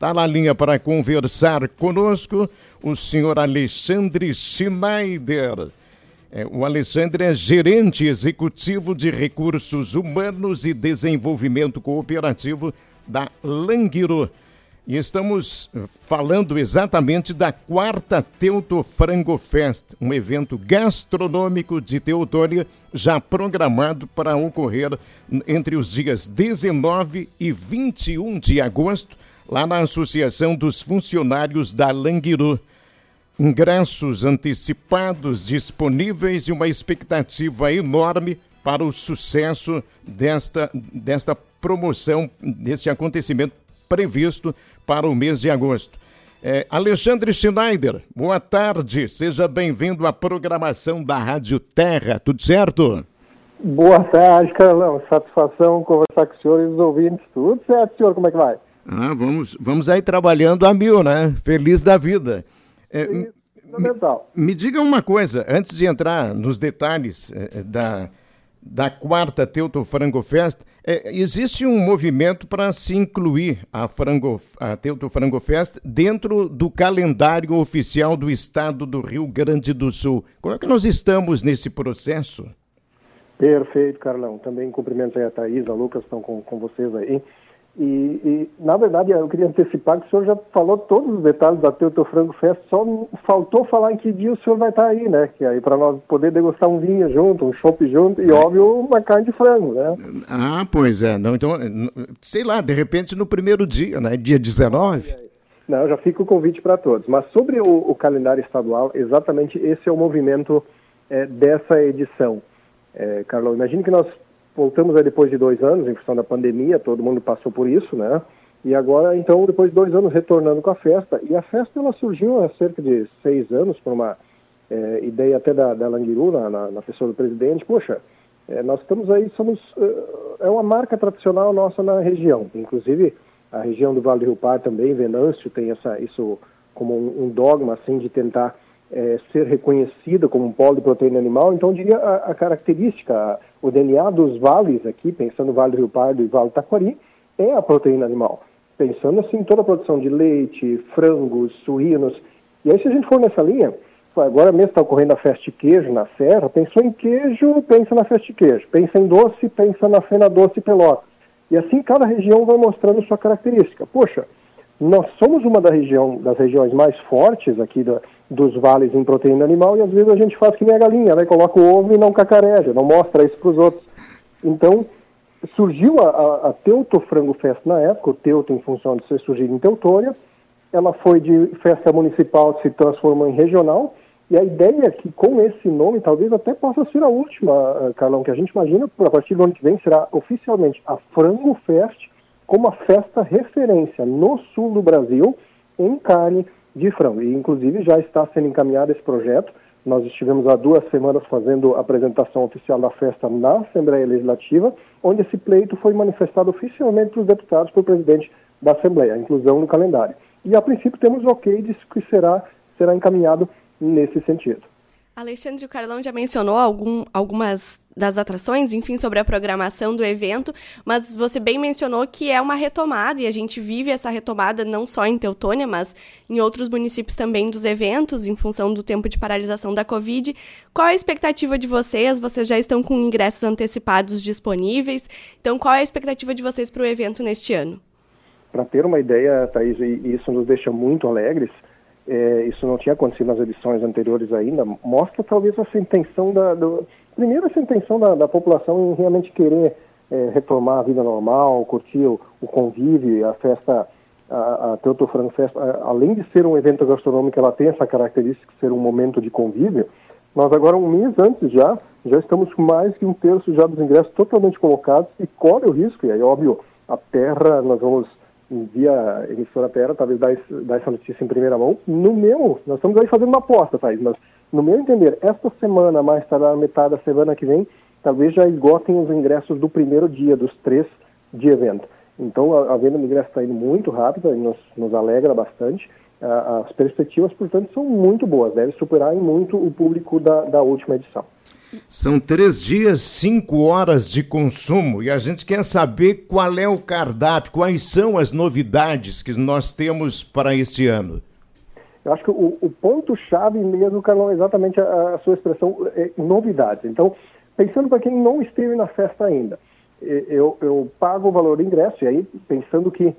Está na linha para conversar conosco o senhor Alexandre Schneider. É, o Alexandre é gerente executivo de recursos humanos e desenvolvimento cooperativo da Languiro. E estamos falando exatamente da quarta Teuto Frango Fest, um evento gastronômico de Teutônia já programado para ocorrer entre os dias 19 e 21 de agosto lá na Associação dos Funcionários da Languiru. Ingressos antecipados disponíveis e uma expectativa enorme para o sucesso desta, desta promoção, deste acontecimento previsto para o mês de agosto. É, Alexandre Schneider, boa tarde, seja bem-vindo à programação da Rádio Terra, tudo certo? Boa tarde, Carlão, satisfação conversar com o senhor e os ouvintes, tudo certo, senhor, como é que vai? Ah, vamos, vamos aí trabalhando a mil, né? Feliz da vida. É, me, me, diga uma coisa, antes de entrar nos detalhes é, da, da quarta Teuto Frango Fest, é, existe um movimento para se incluir a, Frango, a Teuto Frango Fest dentro do calendário oficial do estado do Rio Grande do Sul. Como é que nós estamos nesse processo? Perfeito, Carlão. Também cumprimento aí a Thaís, a Lucas, estão com, com vocês aí. E, e, na verdade, eu queria antecipar que o senhor já falou todos os detalhes da Teuto Frango Fest, só faltou falar em que dia o senhor vai estar aí, né? Que aí para nós poder degustar um vinho junto, um chopp junto e, óbvio, uma carne de frango, né? Ah, pois é. Não, então, sei lá, de repente no primeiro dia, né? Dia 19. Não, já fica o convite para todos. Mas sobre o, o, calendário estadual, exatamente esse é o movimento é, dessa edição. É, Carlão, imagine que nós voltamos aí depois de dois anos, em função da pandemia, todo mundo passou por isso, né? E agora, então, depois de dois anos, retornando com a festa. E a festa, ela surgiu há cerca de seis anos, por uma é, ideia até da, da Languiru, na, na, na, pessoa do presidente. Poxa, é, nós estamos aí, somos, é, é uma marca tradicional nossa na região. Inclusive, a região do Vale do Rio Par também, Venâncio, tem essa, isso como um, um dogma, assim, de tentar é, ser reconhecida como um polo de proteína animal, então eu diria a, a característica, a, o DNA dos vales aqui, pensando Vale do Rio Pardo e Vale Taquari, é a proteína animal. Pensando assim, toda a produção de leite, frangos, suínos. E aí se a gente for nessa linha, agora mesmo está ocorrendo a festa de queijo na Serra, pensou em queijo, pensa na festa de queijo. Pensa em doce, pensa na cena doce pelota. E assim cada região vai mostrando sua característica. Poxa, nós somos uma da região, das regiões mais fortes aqui da, dos vales em proteína animal e às vezes a gente faz que nem a galinha, né? Coloca o ovo e não cacareja, não mostra isso para os outros. Então, surgiu a, a, a, Teuto Frango Fest na época, o Teuto em função de ser surgido em Teutônia, ela foi de festa municipal, se transformou em regional, e a ideia é que com esse nome, talvez até possa ser a última, eh, Carlão, que a gente imagina, a partir do ano que vem, será oficialmente a Frango Fest, como a festa referência no sul do Brasil em carne de frango. E, inclusive, já está sendo encaminhado esse projeto. Nós estivemos há duas semanas fazendo a apresentação oficial da festa na Assembleia Legislativa, onde esse pleito foi manifestado oficialmente para os deputados pelo presidente da Assembleia, a inclusão no calendário. E, a princípio, temos ok de que será, será encaminhado nesse sentido. Alexandre, o Carlão já mencionou algum, algumas das atrações, enfim, sobre a programação do evento, mas você bem mencionou que é uma retomada e a gente vive essa retomada não só em Teutônia, mas em outros municípios também dos eventos, em função do tempo de paralisação da Covid. Qual a expectativa de vocês? Vocês já estão com ingressos antecipados disponíveis, então qual é a expectativa de vocês para o evento neste ano? Para ter uma ideia, Thaís, e isso nos deixa muito alegres, é, isso não tinha acontecido nas edições anteriores ainda, mostra talvez essa intenção da. Do, primeiro, essa intenção da, da população em realmente querer é, retomar a vida normal, curtir o, o convívio, a festa, a, a Teuto além de ser um evento gastronômico, ela tem essa característica de ser um momento de convívio. Nós agora, um mês antes já, já estamos com mais que um terço já dos ingressos totalmente colocados e corre o risco, e aí, óbvio, a terra, nós vamos via emissora Terra, talvez dar, dar essa notícia em primeira mão. No meu, nós estamos aí fazendo uma aposta, Thaís, mas no meu entender, esta semana, mais tarde, metade da semana que vem, talvez já esgotem os ingressos do primeiro dia, dos três de evento. Então, a, a venda de ingressos está indo muito rápida e nos, nos alegra bastante. as perspectivas, portanto, são muito boas, deve superar em muito o público da, da última edição. São três dias, cinco horas de consumo e a gente quer saber qual é o cardápio, quais são as novidades que nós temos para este ano. Eu acho que o, o ponto-chave mesmo, Carlão, é exatamente a, a sua expressão, é, novidades. Então, pensando para quem não esteve na festa ainda, eu, eu pago o valor do ingresso, e aí pensando que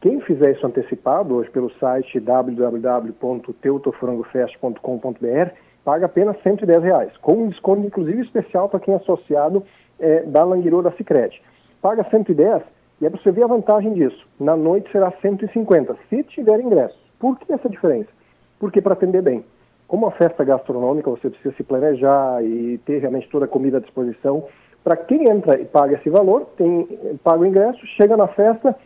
quem fizer isso antecipado, hoje pelo site www.teutofrangofest.com.br, paga apenas 110 reais, com um desconto inclusive especial para quem é associado é, da Languiru da Cicred. Paga 110 e é para você ver a vantagem disso. Na noite será 150, se tiver ingresso. Por que essa diferença? Porque para atender bem. Como uma festa gastronômica, você precisa se planejar e ter realmente toda a comida à disposição. Para quem entra e paga esse valor, tem, paga o ingresso, chega na festa,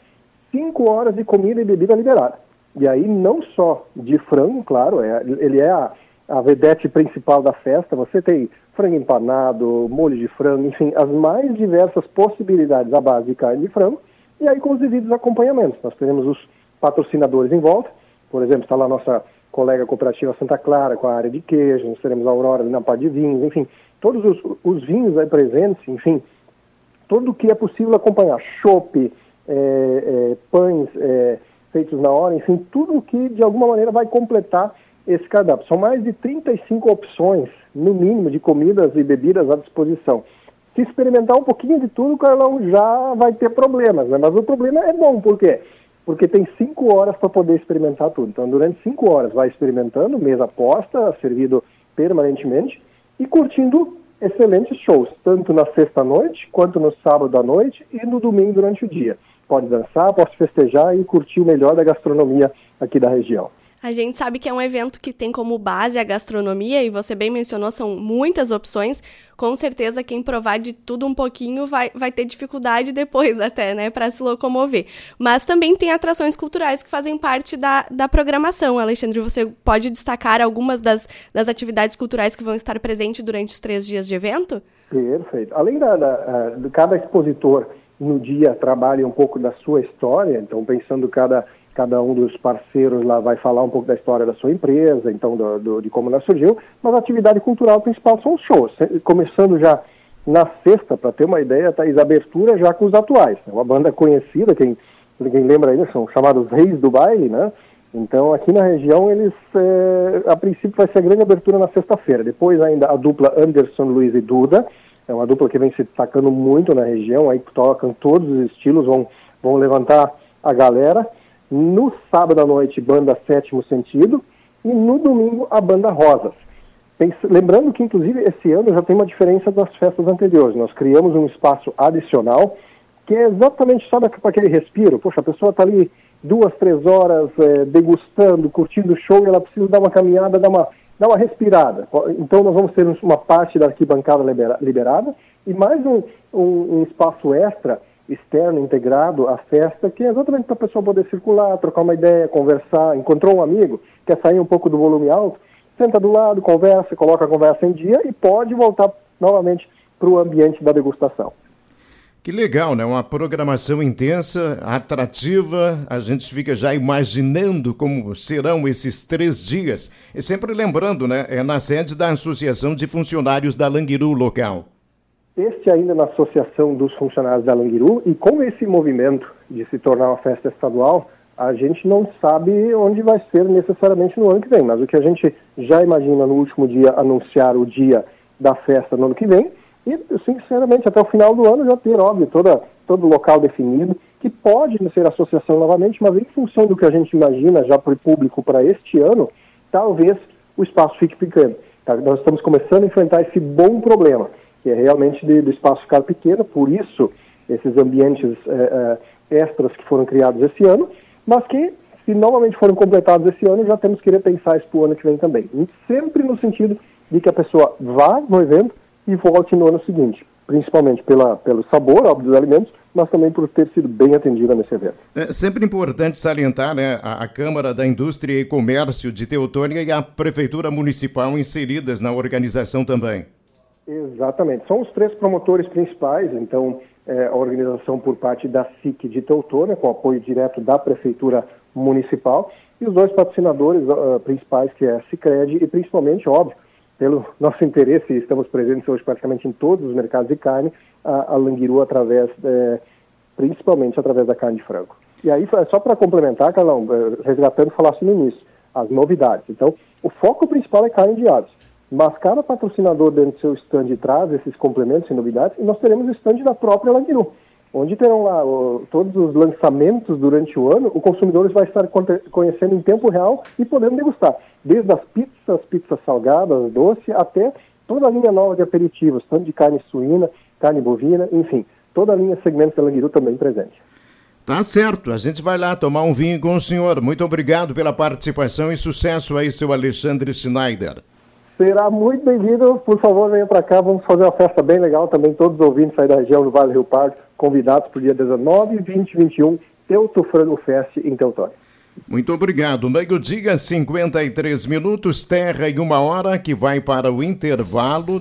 5 horas de comida e bebida liberada. E aí não só de frango, claro, é, ele é a, a vedete principal da festa, você tem frango empanado, molho de frango, enfim, as mais diversas possibilidades à base de carne de frango, e aí com os devidos acompanhamentos. Nós teremos os patrocinadores em volta, por exemplo, está lá a nossa colega cooperativa Santa Clara com a área de queijo, nós teremos a Aurora na parte de vinhos, enfim, todos os, os vinhos aí presentes, enfim, tudo o que é possível acompanhar, chopp, é, é, pães é, feitos na hora, enfim, tudo o que de alguma maneira vai completar esse cardápio. São mais de 35 opções, no mínimo, de comidas e bebidas à disposição. Se experimentar um pouquinho de tudo, Carlão, já vai ter problemas, né? Mas o problema é bom, por quê? Porque tem cinco horas para poder experimentar tudo. Então, durante cinco horas, vai experimentando, mesa posta, servido permanentemente, e curtindo excelentes shows, tanto na sexta-noite, quanto no sábado à noite e no domingo durante o dia. Pode dançar, pode festejar e curtir o melhor da gastronomia aqui da região. A gente sabe que é um evento que tem como base a gastronomia, e você bem mencionou, são muitas opções. Com certeza, quem provar de tudo um pouquinho vai, vai ter dificuldade depois, até, né, para se locomover. Mas também tem atrações culturais que fazem parte da, da programação. Alexandre, você pode destacar algumas das, das atividades culturais que vão estar presentes durante os três dias de evento? Perfeito. Além da, da, de cada expositor no dia trabalha um pouco da sua história, então pensando cada cada um dos parceiros lá vai falar um pouco da história da sua empresa, então do, do, de como ela surgiu, mas a atividade cultural principal são os shows, começando já na sexta, para ter uma ideia, Thaís, abertura já com os atuais, é uma banda conhecida, quem, quem lembra ainda, são chamados Reis do Baile, né? Então aqui na região eles, é, a princípio vai ser a grande abertura na sexta-feira, depois ainda a dupla Anderson, Luiz e Duda, é uma dupla que vem se destacando muito na região, aí tocam todos os estilos, vão, vão levantar a galera, no sábado à noite, banda Sétimo Sentido. E no domingo, a banda Rosas. Lembrando que, inclusive, esse ano já tem uma diferença das festas anteriores. Nós criamos um espaço adicional que é exatamente só para aquele respiro. Poxa, a pessoa está ali duas, três horas é, degustando, curtindo o show e ela precisa dar uma caminhada, dar uma, dar uma respirada. Então, nós vamos ter uma parte da arquibancada liberada e mais um, um, um espaço extra externo integrado à festa, que é exatamente para a pessoa poder circular, trocar uma ideia, conversar. Encontrou um amigo, quer sair um pouco do volume alto, senta do lado, conversa, coloca a conversa em dia e pode voltar novamente para o ambiente da degustação. Que legal, né? Uma programação intensa, atrativa. A gente fica já imaginando como serão esses três dias. E sempre lembrando, né? É na sede da Associação de Funcionários da Languiru local este ainda na Associação dos Funcionários da Languiru, e com esse movimento de se tornar uma festa estadual, a gente não sabe onde vai ser necessariamente no ano que vem, mas o que a gente já imagina no último dia anunciar o dia da festa no ano que vem, e sinceramente até o final do ano já ter, óbvio, toda, todo local definido, que pode ser associação novamente, mas em função do que a gente imagina já para o público para este ano, talvez o espaço fique pequeno. Tá? Nós estamos começando a enfrentar esse bom problema que é realmente do espaço ficar pequeno, por isso esses ambientes é, é, extras que foram criados esse ano, mas que, se novamente forem completados esse ano, já temos que repensar isso para o ano que vem também. E sempre no sentido de que a pessoa vá no evento e volte no ano seguinte, principalmente pela, pelo sabor, óbvio, dos alimentos, mas também por ter sido bem atendida nesse evento. É sempre importante salientar né, a, a, Câmara da Indústria e Comércio de Teutônia e a Prefeitura Municipal inseridas na organização também. Exatamente. São os três promotores principais, então, é, a organização por parte da SIC de Teutônia, com apoio direto da Prefeitura Municipal, e os dois patrocinadores uh, principais, que é a Cicred e principalmente, óbvio, pelo nosso interesse, estamos presentes hoje praticamente em todos os mercados de carne, a, a Languiru através, é, principalmente através da carne de frango. E aí, só para complementar, Carlão, é, resgatando, falasse no início, as novidades. Então, o foco principal é carne de aves. Mas cada patrocinador dentro do seu stand traz esses complementos e novidades, e nós teremos o stand da própria Languiru, onde terão lá o, todos os lançamentos durante o ano, o consumidor vai estar conhecendo em tempo real e podendo degustar, desde as pizzas, pizzas salgadas, doce, até toda a linha nova de aperitivos, tanto de carne suína, carne bovina, enfim, toda a linha segmentos da Languiru também presente. Tá certo, a gente vai lá tomar um vinho com o senhor. Muito obrigado pela participação e sucesso aí, seu Alexandre Schneider. Será muito bem-vindo. Por favor, venha para cá. Vamos fazer uma festa bem legal também. Todos os ouvintes aí da região do Vale Rio Pardo, convidados para o dia 19, 20 e 21, Teuto Frango Fest em Teutônio. Muito obrigado. Meio-dia, 53 minutos, terra e uma hora, que vai para o intervalo.